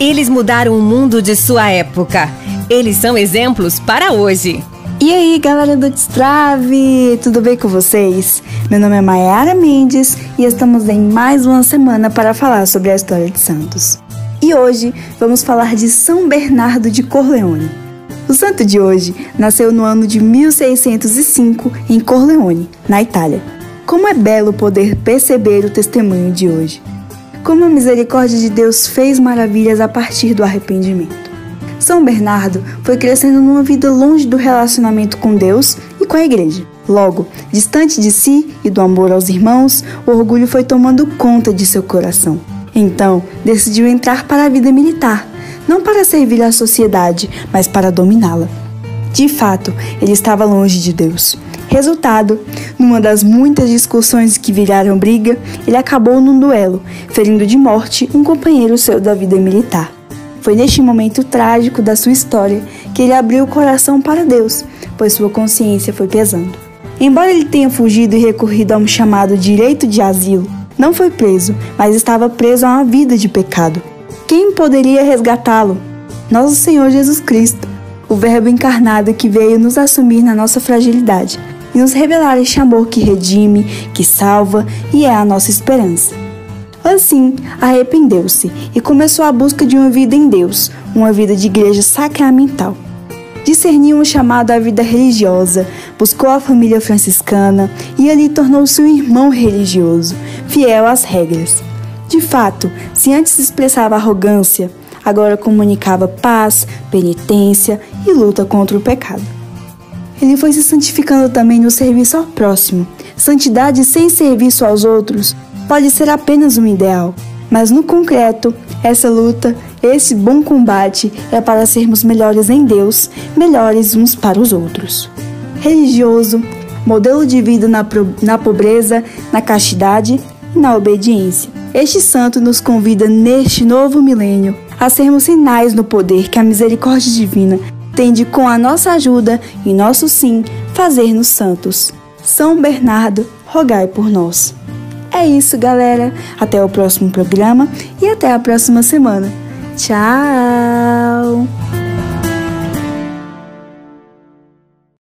Eles mudaram o mundo de sua época. Eles são exemplos para hoje. E aí, galera do Destrave, tudo bem com vocês? Meu nome é Mayara Mendes e estamos em mais uma semana para falar sobre a história de Santos. E hoje vamos falar de São Bernardo de Corleone. O santo de hoje nasceu no ano de 1605 em Corleone, na Itália. Como é belo poder perceber o testemunho de hoje. Como a misericórdia de Deus fez maravilhas a partir do arrependimento. São Bernardo foi crescendo numa vida longe do relacionamento com Deus e com a igreja. Logo, distante de si e do amor aos irmãos, o orgulho foi tomando conta de seu coração. Então, decidiu entrar para a vida militar, não para servir à sociedade, mas para dominá-la. De fato, ele estava longe de Deus. Resultado, numa das muitas discussões que viraram briga, ele acabou num duelo, ferindo de morte um companheiro seu da vida militar. Foi neste momento trágico da sua história que ele abriu o coração para Deus, pois sua consciência foi pesando. Embora ele tenha fugido e recorrido a um chamado direito de asilo, não foi preso, mas estava preso a uma vida de pecado. Quem poderia resgatá-lo? Nosso Senhor Jesus Cristo, o Verbo encarnado que veio nos assumir na nossa fragilidade e nos revelar este amor que redime, que salva e é a nossa esperança. Assim, arrependeu-se e começou a busca de uma vida em Deus, uma vida de igreja sacramental. Discerniu um chamado à vida religiosa, buscou a família franciscana e ali tornou-se um irmão religioso, fiel às regras. De fato, se antes expressava arrogância, agora comunicava paz, penitência e luta contra o pecado. Ele foi se santificando também no serviço ao próximo. Santidade sem serviço aos outros pode ser apenas um ideal, mas no concreto, essa luta, esse bom combate é para sermos melhores em Deus, melhores uns para os outros. Religioso, modelo de vida na, na pobreza, na castidade e na obediência. Este santo nos convida neste novo milênio a sermos sinais no poder que a misericórdia divina tende com a nossa ajuda e nosso sim fazer-nos santos. São Bernardo, rogai por nós. É isso, galera. Até o próximo programa e até a próxima semana. Tchau!